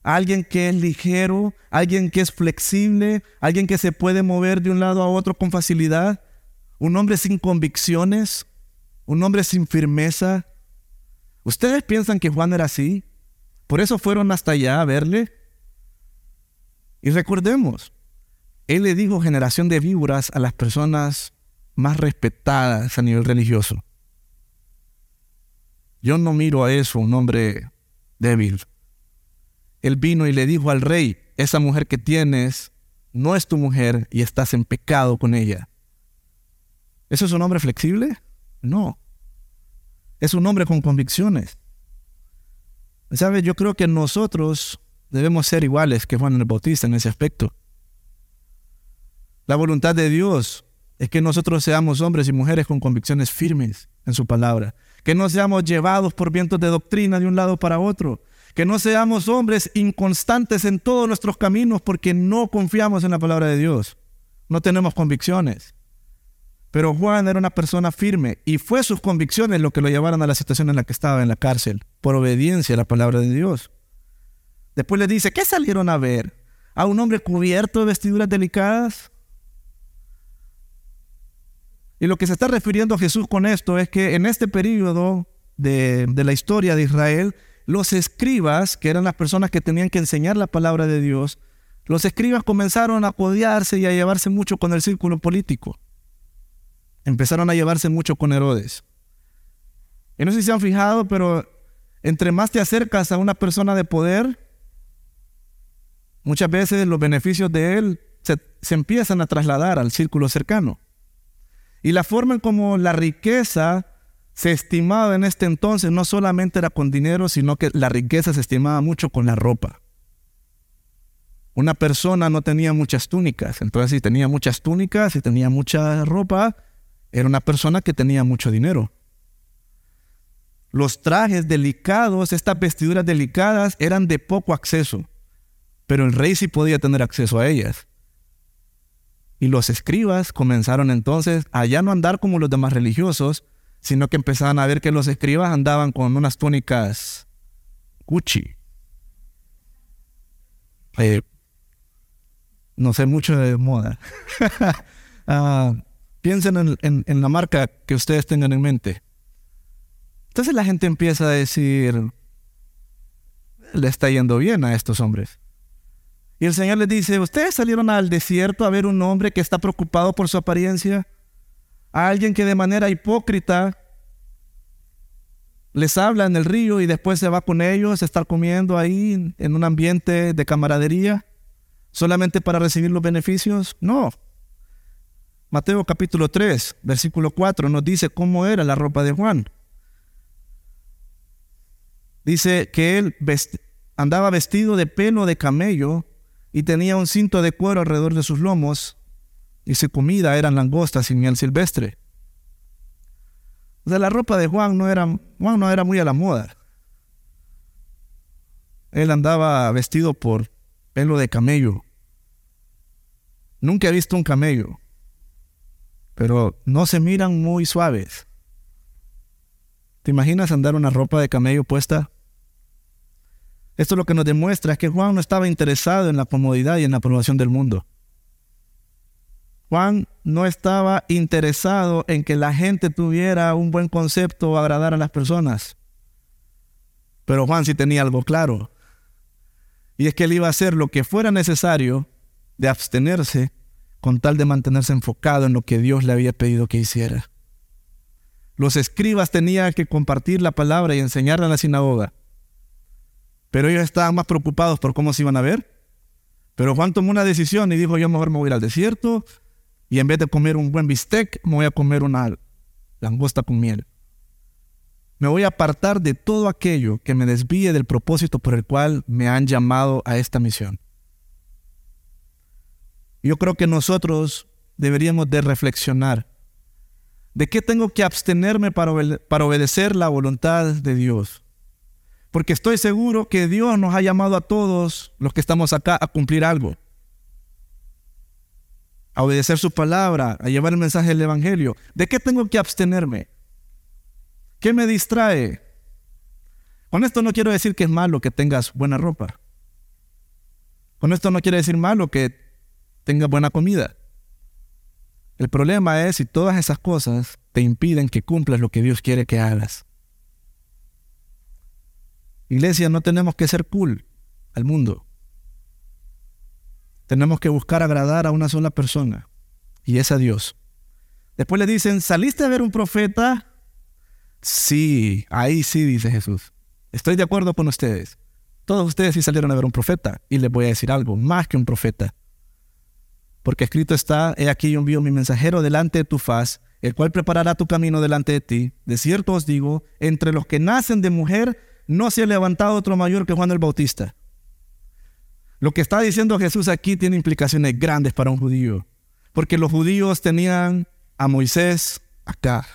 Alguien que es ligero, alguien que es flexible, alguien que se puede mover de un lado a otro con facilidad, un hombre sin convicciones, un hombre sin firmeza. ¿Ustedes piensan que Juan era así? ¿Por eso fueron hasta allá a verle? Y recordemos, él le dijo generación de víboras a las personas más respetadas a nivel religioso. Yo no miro a eso, un hombre débil. Él vino y le dijo al rey, esa mujer que tienes no es tu mujer y estás en pecado con ella. ¿Eso es un hombre flexible? No. Es un hombre con convicciones. ¿Sabes? Yo creo que nosotros debemos ser iguales que Juan el Bautista en ese aspecto. La voluntad de Dios es que nosotros seamos hombres y mujeres con convicciones firmes en su palabra, que no seamos llevados por vientos de doctrina de un lado para otro, que no seamos hombres inconstantes en todos nuestros caminos porque no confiamos en la palabra de Dios, no tenemos convicciones. Pero Juan era una persona firme y fue sus convicciones lo que lo llevaron a la situación en la que estaba en la cárcel, por obediencia a la palabra de Dios. Después le dice, ¿qué salieron a ver? ¿A un hombre cubierto de vestiduras delicadas? Y lo que se está refiriendo a Jesús con esto es que en este periodo de, la historia de Israel, los escribas, que eran las personas que tenían que enseñar la palabra de Dios, los escribas comenzaron a codiarse y a llevarse mucho con el círculo político. Empezaron a llevarse mucho con Herodes. Y no sé si se han fijado, pero entre más te acercas a una persona de poder, muchas veces los beneficios de él se, empiezan a trasladar al círculo cercano. Y la forma en como la riqueza se estimaba en este entonces no solamente era con dinero, sino que la riqueza se estimaba mucho con la ropa. Una persona no tenía muchas túnicas, entonces si tenía muchas túnicas, si tenía mucha ropa, era una persona que tenía mucho dinero. Los trajes delicados, estas vestiduras delicadas, eran de poco acceso, pero el rey sí podía tener acceso a ellas. Y los escribas comenzaron entonces a ya no andar como los demás religiosos, sino que empezaban a ver que los escribas andaban con unas túnicas Gucci. Eh, no sé mucho de moda. Ah, piensen en, la marca que ustedes tengan en mente. Entonces la gente empieza a decir, le está yendo bien a estos hombres. Y el Señor les dice, ustedes salieron al desierto a ver un hombre que está preocupado por su apariencia, a alguien que de manera hipócrita les habla en el río y después se va con ellos a estar comiendo ahí en un ambiente de camaradería solamente para recibir los beneficios. No. Mateo capítulo 3, versículo 4 nos dice cómo era la ropa de Juan. Dice que él andaba vestido de pelo de camello y tenía un cinto de cuero alrededor de sus lomos y su comida eran langostas y miel silvestre. O sea, la ropa de Juan no era, Juan no era muy a la moda. Él andaba vestido por pelo de camello. Nunca he visto un camello, pero no se miran muy suaves. ¿Te imaginas andar una ropa de camello puesta? Esto lo que nos demuestra es que Juan no estaba interesado en la comodidad y en la aprobación del mundo. Juan no estaba interesado en que la gente tuviera un buen concepto o agradar a las personas. Pero Juan sí tenía algo claro. Y es que él iba a hacer lo que fuera necesario de abstenerse con tal de mantenerse enfocado en lo que Dios le había pedido que hiciera. Los escribas tenían que compartir la palabra y enseñarla en la sinagoga. Pero ellos estaban más preocupados por cómo se iban a ver. Pero Juan tomó una decisión y dijo, yo mejor me voy a ir al desierto y en vez de comer un buen bistec, me voy a comer una langosta con miel. Me voy a apartar de todo aquello que me desvíe del propósito por el cual me han llamado a esta misión. Yo creo que nosotros deberíamos de reflexionar de qué tengo que abstenerme para, para obedecer la voluntad de Dios. Porque estoy seguro que Dios nos ha llamado a todos los que estamos acá a cumplir algo. A obedecer su palabra, a llevar el mensaje del Evangelio. ¿De qué tengo que abstenerme? ¿Qué me distrae? Con esto no quiero decir que es malo que tengas buena ropa. Con esto no quiero decir malo que tengas buena comida. El problema es si todas esas cosas te impiden que cumplas lo que Dios quiere que hagas. Iglesia, no tenemos que ser cool al mundo. Tenemos que buscar agradar a una sola persona, y es a Dios. Después le dicen, ¿saliste a ver un profeta? Sí, ahí sí, dice Jesús. Estoy de acuerdo con ustedes. Todos ustedes sí salieron a ver un profeta. Y les voy a decir algo, más que un profeta. Porque escrito está, he aquí yo envío mi mensajero delante de tu faz, el cual preparará tu camino delante de ti. De cierto os digo, entre los que nacen de mujer, no se ha levantado otro mayor que Juan el Bautista. Lo que está diciendo Jesús aquí tiene implicaciones grandes para un judío. Porque los judíos tenían a Moisés acá,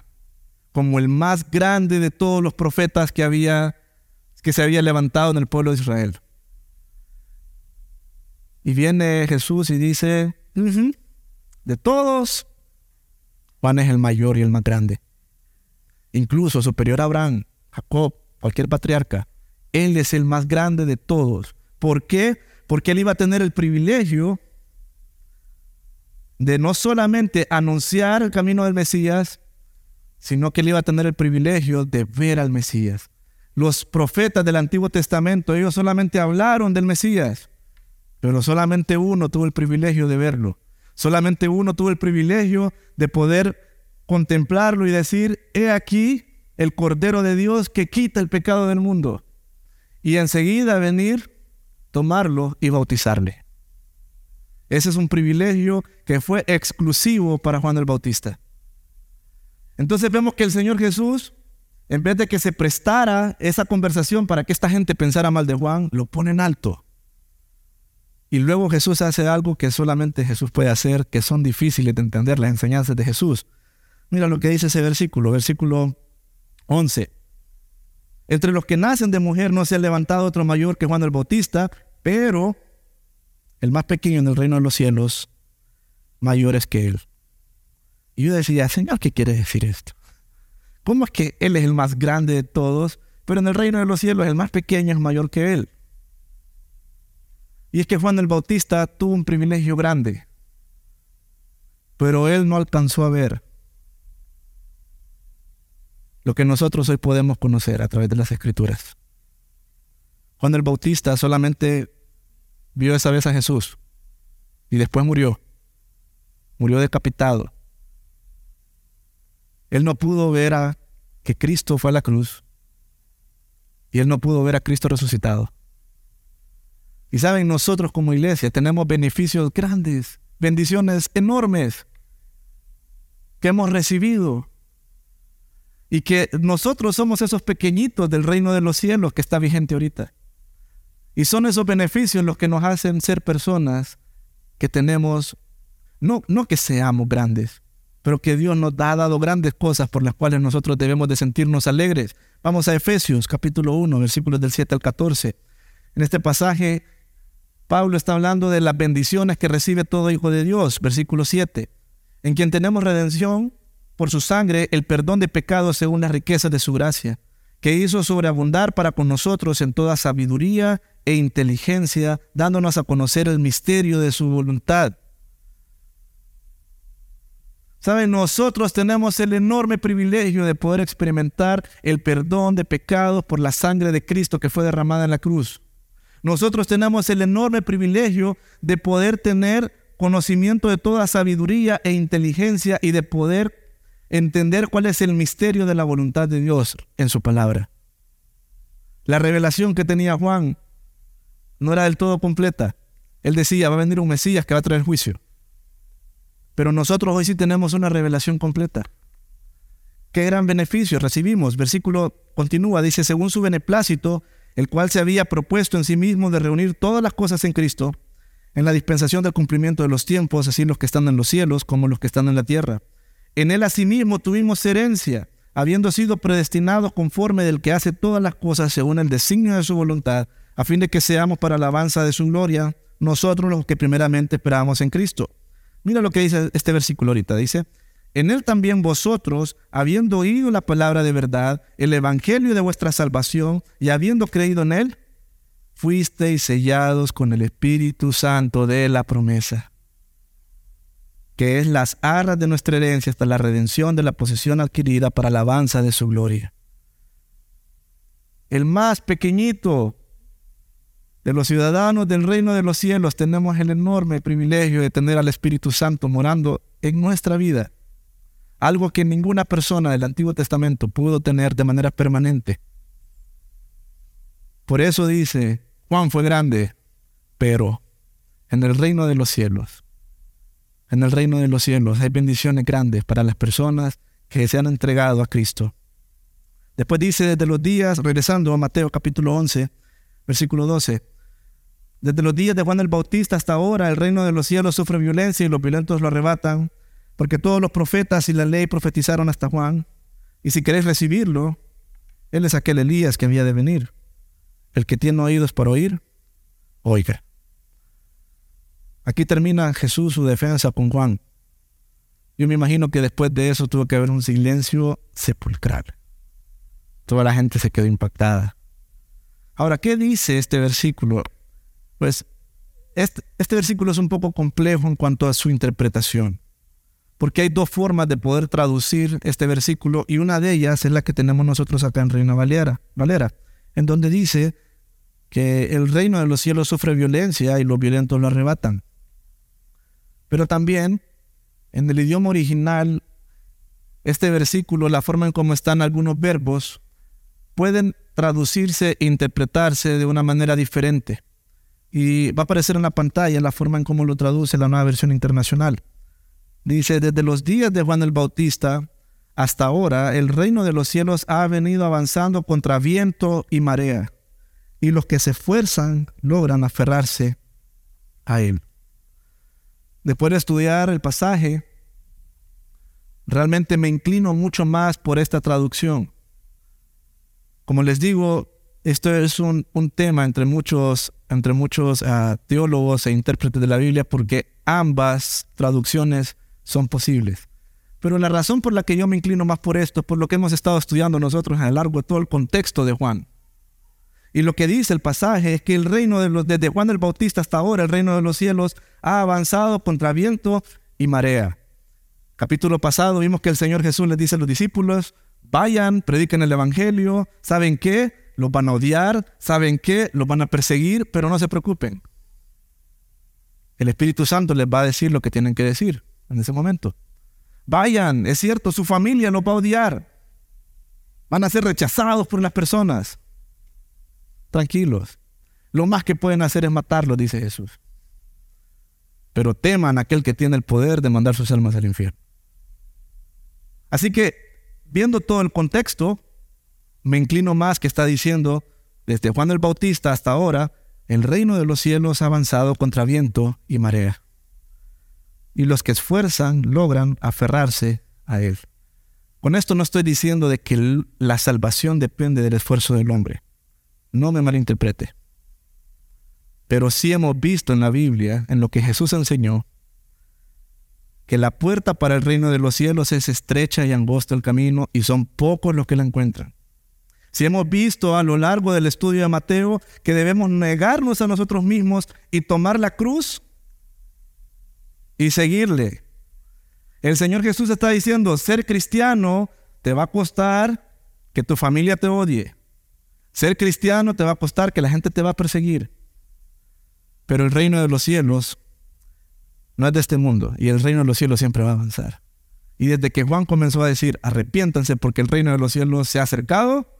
como el más grande de todos los profetas que, había, que se había levantado en el pueblo de Israel. Y viene Jesús y dice, de todos, Juan es el mayor y el más grande. Incluso superior a Abraham, Jacob, cualquier patriarca. Él es el más grande de todos. ¿Por qué? Porque él iba a tener el privilegio de no solamente anunciar el camino del Mesías, sino que él iba a tener el privilegio de ver al Mesías. Los profetas del Antiguo Testamento, ellos solamente hablaron del Mesías, pero solamente uno tuvo el privilegio de verlo. Solamente uno tuvo el privilegio de poder contemplarlo y decir, he aquí el Cordero de Dios que quita el pecado del mundo. Y enseguida venir, tomarlo y bautizarle. Ese es un privilegio que fue exclusivo para Juan el Bautista. Entonces vemos que el Señor Jesús en vez de que se prestara esa conversación para que esta gente pensara mal de Juan, lo pone en alto. Y luego Jesús hace algo que solamente Jesús puede hacer, que son difíciles de entender las enseñanzas de Jesús. Mira lo que dice ese versículo, versículo 11. Entre los que nacen de mujer no se ha levantado otro mayor que Juan el Bautista, pero el más pequeño en el reino de los cielos, mayor es que él. Y yo decía, Señor, ¿qué quiere decir esto? ¿Cómo es que Él es el más grande de todos, pero en el reino de los cielos el más pequeño es mayor que Él? Y es que Juan el Bautista tuvo un privilegio grande, pero Él no alcanzó a ver lo que nosotros hoy podemos conocer a través de las escrituras. Juan el Bautista solamente vio esa vez a Jesús y después murió. Murió decapitado. Él no pudo ver a que Cristo fue a la cruz y él no pudo ver a Cristo resucitado. Y saben, nosotros como iglesia tenemos beneficios grandes, bendiciones enormes que hemos recibido y que nosotros somos esos pequeñitos del reino de los cielos que está vigente ahorita. Y son esos beneficios los que nos hacen ser personas que tenemos, no, no que seamos grandes, pero que Dios nos ha dado grandes cosas por las cuales nosotros debemos de sentirnos alegres. Vamos a Efesios capítulo 1, versículos del 7 al 14. En este pasaje, Pablo está hablando de las bendiciones que recibe todo hijo de Dios, versículo 7, en quien tenemos redención por su sangre, el perdón de pecados según las riquezas de su gracia, que hizo sobreabundar para con nosotros en toda sabiduría e inteligencia, dándonos a conocer el misterio de su voluntad Saben, nosotros tenemos el enorme privilegio de poder experimentar el perdón de pecados por la sangre de Cristo que fue derramada en la cruz. Nosotros tenemos el enorme privilegio de poder tener conocimiento de toda sabiduría e inteligencia y de poder entender cuál es el misterio de la voluntad de Dios en su palabra. La revelación que tenía Juan no era del todo completa. Él decía, va a venir un Mesías que va a traer juicio. Pero nosotros hoy sí tenemos una revelación completa. Qué gran beneficio recibimos. Versículo continúa, dice, según su beneplácito, el cual se había propuesto en sí mismo de reunir todas las cosas en Cristo, en la dispensación del cumplimiento de los tiempos, así los que están en los cielos como los que están en la tierra. En él asimismo tuvimos herencia, habiendo sido predestinados conforme del que hace todas las cosas según el designio de su voluntad, a fin de que seamos para la alabanza de su gloria, nosotros los que primeramente esperamos en Cristo Mira lo que dice este versículo ahorita. Dice, en él también vosotros, habiendo oído la palabra de verdad, el evangelio de vuestra salvación, y habiendo creído en él, fuisteis sellados con el Espíritu Santo de la promesa, que es las arras de nuestra herencia hasta la redención de la posesión adquirida para la alabanza de su gloria. El más pequeñito de los ciudadanos del reino de los cielos tenemos el enorme privilegio de tener al Espíritu Santo morando en nuestra vida. Algo que ninguna persona del Antiguo Testamento pudo tener de manera permanente. Por eso dice, Juan fue grande, pero en el reino de los cielos, en el reino de los cielos hay bendiciones grandes para las personas que se han entregado a Cristo. Después dice, desde los días, regresando a Mateo capítulo 11, versículo 12, desde los días de Juan el Bautista hasta ahora, el reino de los cielos sufre violencia y los violentos lo arrebatan, porque todos los profetas y la ley profetizaron hasta Juan. Y si queréis recibirlo, él es aquel Elías que había de venir. El que tiene oídos para oír, oiga. Aquí termina Jesús su defensa con Juan. Yo me imagino que después de eso tuvo que haber un silencio sepulcral. Toda la gente se quedó impactada. Ahora, ¿qué dice este versículo? Pues este, este, versículo es un poco complejo en cuanto a su interpretación, porque hay dos formas de poder traducir este versículo y una de ellas es la que tenemos nosotros acá en Reina Valera, Valera en donde dice que el reino de los cielos sufre violencia y los violentos lo arrebatan. Pero también en el idioma original, este versículo, la forma en cómo están algunos verbos, pueden traducirse e interpretarse de una manera diferente. Y va a aparecer en la pantalla la forma en cómo lo traduce la nueva versión internacional. Dice, desde los días de Juan el Bautista hasta ahora el reino de los cielos ha venido avanzando contra viento y marea, y los que se esfuerzan logran aferrarse a él. Después de estudiar el pasaje, realmente me inclino mucho más por esta traducción. Como les digo, esto es un, tema entre muchos, entre muchos ah, teólogos e intérpretes de la Biblia porque ambas traducciones son posibles. Pero la razón por la que yo me inclino más por esto es por lo que hemos estado estudiando nosotros a lo largo de todo el contexto de Juan. Y lo que dice el pasaje es que el reino de los, desde Juan el Bautista hasta ahora, el reino de los cielos ha avanzado contra viento y marea. Capítulo pasado vimos que el Señor Jesús les dice a los discípulos, vayan, prediquen el Evangelio, ¿saben qué? Los van a odiar, ¿saben qué? Los van a perseguir, pero no se preocupen. El Espíritu Santo les va a decir lo que tienen que decir en ese momento. Vayan, es cierto, su familia los va a odiar. Van a ser rechazados por las personas. Tranquilos. Lo más que pueden hacer es matarlos, dice Jesús. Pero teman a aquel que tiene el poder de mandar sus almas al infierno. Así que, viendo todo el contexto, me inclino más que está diciendo, desde Juan el Bautista hasta ahora, el reino de los cielos ha avanzado contra viento y marea. Y los que esfuerzan logran aferrarse a él. Con esto no estoy diciendo de que la salvación depende del esfuerzo del hombre. No me malinterprete. Pero sí hemos visto en la Biblia, en lo que Jesús enseñó, que la puerta para el reino de los cielos es estrecha y angosta el camino y son pocos los que la encuentran. Si hemos visto a lo largo del estudio de Mateo que debemos negarnos a nosotros mismos y tomar la cruz y seguirle. El Señor Jesús está diciendo, ser cristiano te va a costar que tu familia te odie. Ser cristiano te va a costar que la gente te va a perseguir. Pero el reino de los cielos no es de este mundo y el reino de los cielos siempre va a avanzar. Y desde que Juan comenzó a decir, arrepiéntanse porque el reino de los cielos se ha acercado,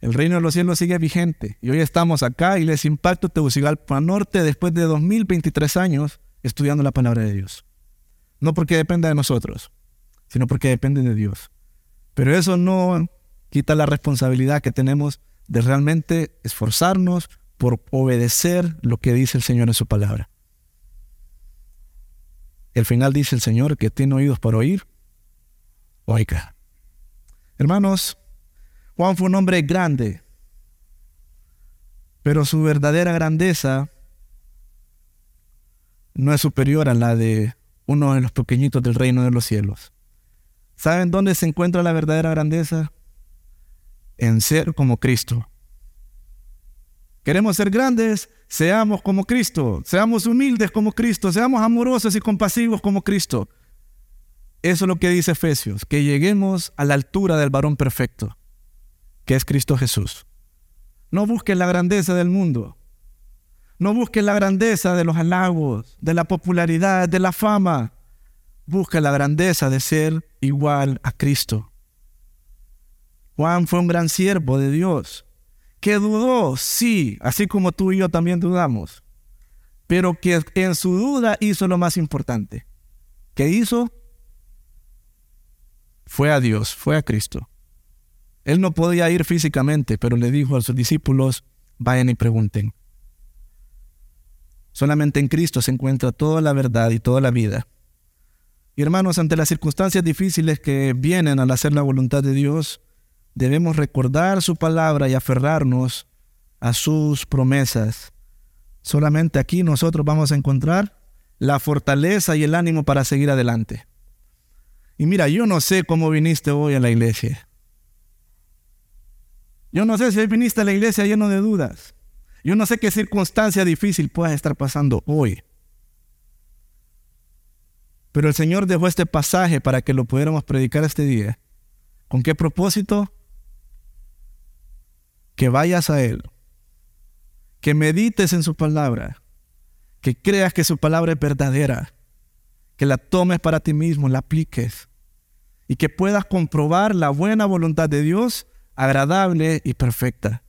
el reino de los cielos sigue vigente. Y hoy estamos acá, y les Impacto Tegucigalpa Norte, después de 2023 años estudiando la palabra de Dios. No porque dependa de nosotros, sino porque depende de Dios. Pero eso no quita la responsabilidad que tenemos de realmente esforzarnos por obedecer lo que dice el Señor en su palabra. El final dice el Señor que tiene oídos para oír, oiga. Hermanos, Juan fue un hombre grande, pero su verdadera grandeza no es superior a la de uno de los pequeñitos del reino de los cielos. ¿Saben dónde se encuentra la verdadera grandeza? En ser como Cristo. Queremos ser grandes, seamos como Cristo, seamos humildes como Cristo, seamos amorosos y compasivos como Cristo. Eso es lo que dice Efesios, que lleguemos a la altura del varón perfecto que es Cristo Jesús. No busques la grandeza del mundo. No busques la grandeza de los halagos, de la popularidad, de la fama. Busca la grandeza de ser igual a Cristo. Juan fue un gran siervo de Dios, que dudó, sí, así como tú y yo también dudamos, pero que en su duda hizo lo más importante. ¿Qué hizo? Fue a Dios, fue a Cristo. Él no podía ir físicamente, pero le dijo a sus discípulos, vayan y pregunten. Solamente en Cristo se encuentra toda la verdad y toda la vida. Y hermanos, ante las circunstancias difíciles que vienen al hacer la voluntad de Dios, debemos recordar su palabra y aferrarnos a sus promesas. Solamente aquí nosotros vamos a encontrar la fortaleza y el ánimo para seguir adelante. Y mira, yo no sé cómo viniste hoy a la iglesia. Yo no sé si viniste a la iglesia lleno de dudas. Yo no sé qué circunstancia difícil puedas estar pasando hoy. Pero el Señor dejó este pasaje para que lo pudiéramos predicar este día. ¿Con qué propósito? Que vayas a Él, que medites en su palabra, que creas que su palabra es verdadera, que la tomes para ti mismo, la apliques y que puedas comprobar la buena voluntad de Dios agradable y perfecta.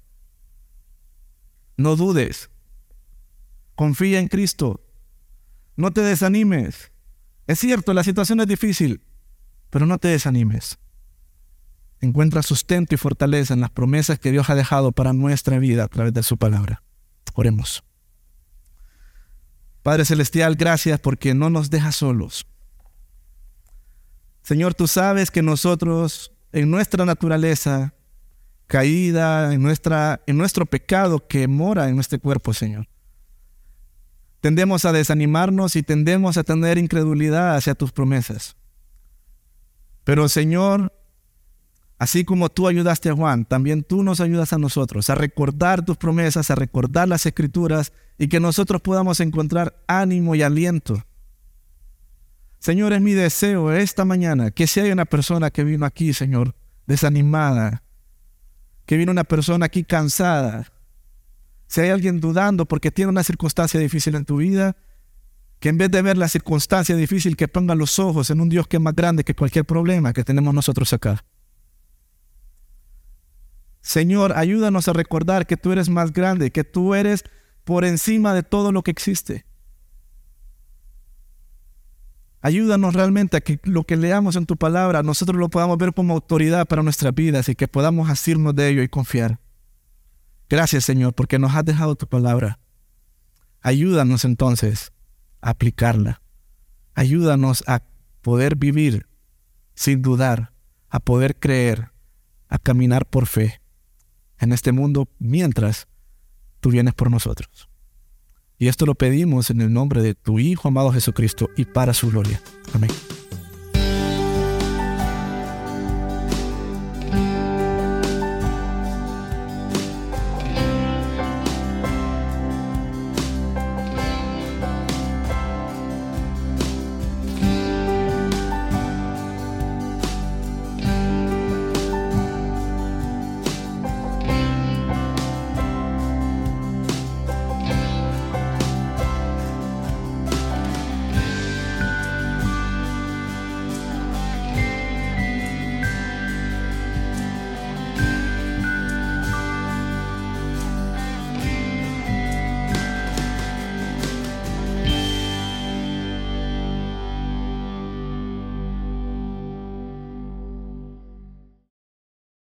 No dudes. Confía en Cristo. No te desanimes. Es cierto, la situación es difícil, pero no te desanimes. Encuentra sustento y fortaleza en las promesas que Dios ha dejado para nuestra vida a través de su palabra. Oremos. Padre Celestial, gracias porque no nos dejas solos. Señor, tú sabes que nosotros, en nuestra naturaleza caída, en, nuestra, en nuestro pecado que mora en nuestro cuerpo, Señor, tendemos a desanimarnos y tendemos a tener incredulidad hacia tus promesas. Pero Señor, así como tú ayudaste a Juan, también tú nos ayudas a nosotros a recordar tus promesas, a recordar las escrituras y que nosotros podamos encontrar ánimo y aliento. Señor, es mi deseo esta mañana que si hay una persona que vino aquí, Señor, desanimada, que vino una persona aquí cansada, si hay alguien dudando porque tiene una circunstancia difícil en tu vida, que en vez de ver la circunstancia difícil, que ponga los ojos en un Dios que es más grande que cualquier problema que tenemos nosotros acá. Señor, ayúdanos a recordar que tú eres más grande, que tú eres por encima de todo lo que existe. Ayúdanos realmente a que lo que leamos en tu palabra nosotros lo podamos ver como autoridad para nuestras vidas y que podamos asirnos de ello y confiar. Gracias Señor porque nos has dejado tu palabra. Ayúdanos entonces a aplicarla. Ayúdanos a poder vivir sin dudar, a poder creer, a caminar por fe en este mundo mientras tú vienes por nosotros. Y esto lo pedimos en el nombre de tu Hijo amado Jesucristo y para su gloria. Amén.